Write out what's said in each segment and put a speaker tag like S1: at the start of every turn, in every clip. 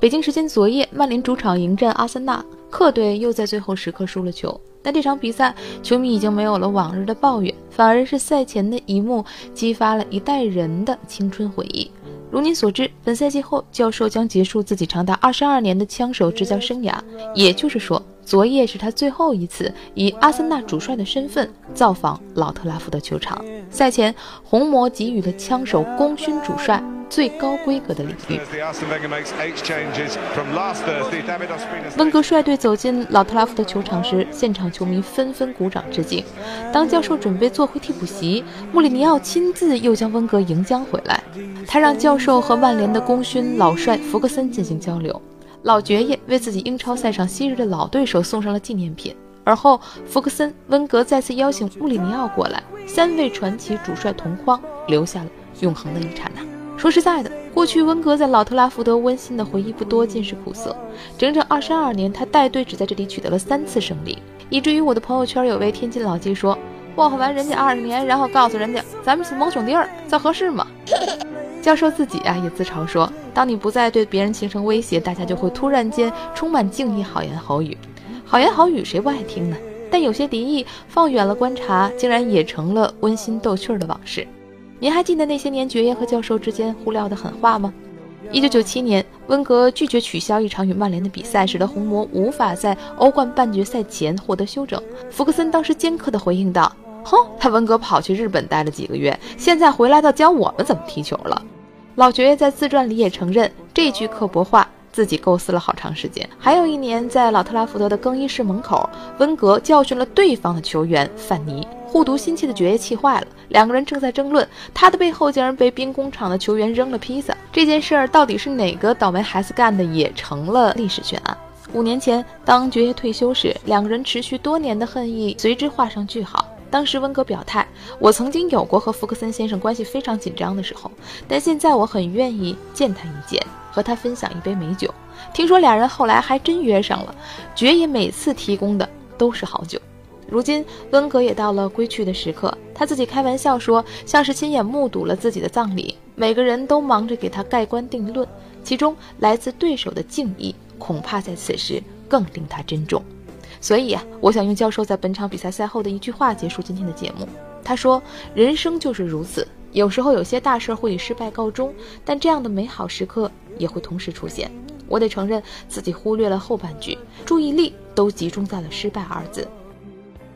S1: 北京时间昨夜，曼联主场迎战阿森纳，客队又在最后时刻输了球。但这场比赛，球迷已经没有了往日的抱怨，反而是赛前的一幕激发了一代人的青春回忆。如您所知，本赛季后，教授将结束自己长达二十二年的枪手执教生涯，也就是说，昨夜是他最后一次以阿森纳主帅的身份造访老特拉福德球场。赛前，红魔给予了枪手功勋主帅。最高规格的领域。温格率队走进老特拉福德球场时，现场球迷纷纷鼓掌致敬。当教授准备坐回替补席，穆里尼奥亲自又将温格迎将回来。他让教授和曼联的功勋老帅弗格森进行交流。老爵爷为自己英超赛场昔日的老对手送上了纪念品。而后，弗格森、温格再次邀请穆里尼奥过来，三位传奇主帅同框，留下了永恒的一刹那。说实在的，过去温格在老特拉福德温馨的回忆不多，尽是苦涩。整整二十二年，他带队只在这里取得了三次胜利，以至于我的朋友圈有位天津老鸡说：“霍完人家二十年，然后告诉人家咱们是盟兄弟儿，这合适吗？” 教授自己啊也自嘲说：“当你不再对别人形成威胁，大家就会突然间充满敬意，好言好语。好言好语谁不爱听呢？但有些敌意，放远了观察，竟然也成了温馨逗趣的往事。”您还记得那些年爵爷和教授之间互撂的狠话吗？一九九七年，温格拒绝取消一场与曼联的比赛，使得红魔无法在欧冠半决赛前获得休整。福克森当时尖刻地回应道：“哼，他温格跑去日本待了几个月，现在回来倒教我们怎么踢球了。”老爵爷在自传里也承认，这句刻薄话自己构思了好长时间。还有一年，在老特拉福德的更衣室门口，温格教训了对方的球员范尼。护犊心切的爵爷气坏了，两个人正在争论，他的背后竟然被兵工厂的球员扔了披萨。这件事儿到底是哪个倒霉孩子干的，也成了历史悬案。五年前，当爵爷退休时，两个人持续多年的恨意随之画上句号。当时温格表态：“我曾经有过和福克森先生关系非常紧张的时候，但现在我很愿意见他一见，和他分享一杯美酒。听说俩人后来还真约上了，爵爷每次提供的都是好酒。”如今，温格也到了归去的时刻。他自己开玩笑说，像是亲眼目睹了自己的葬礼。每个人都忙着给他盖棺定论，其中来自对手的敬意，恐怕在此时更令他珍重。所以啊，我想用教授在本场比赛赛后的一句话结束今天的节目。他说：“人生就是如此，有时候有些大事会以失败告终，但这样的美好时刻也会同时出现。”我得承认自己忽略了后半句，注意力都集中在了“失败”二字。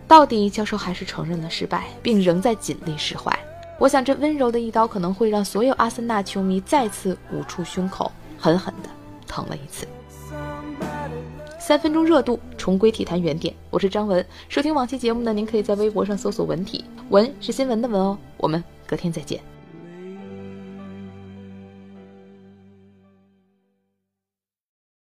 S1: 到底教授还是承认了失败，并仍在尽力释怀。我想，这温柔的一刀可能会让所有阿森纳球迷再次捂住胸口，狠狠地疼了一次。三分钟热度，重归体坛原点。我是张文。收听往期节目呢，您可以在微博上搜索“文体”，文是新闻的文哦。我们隔天再见。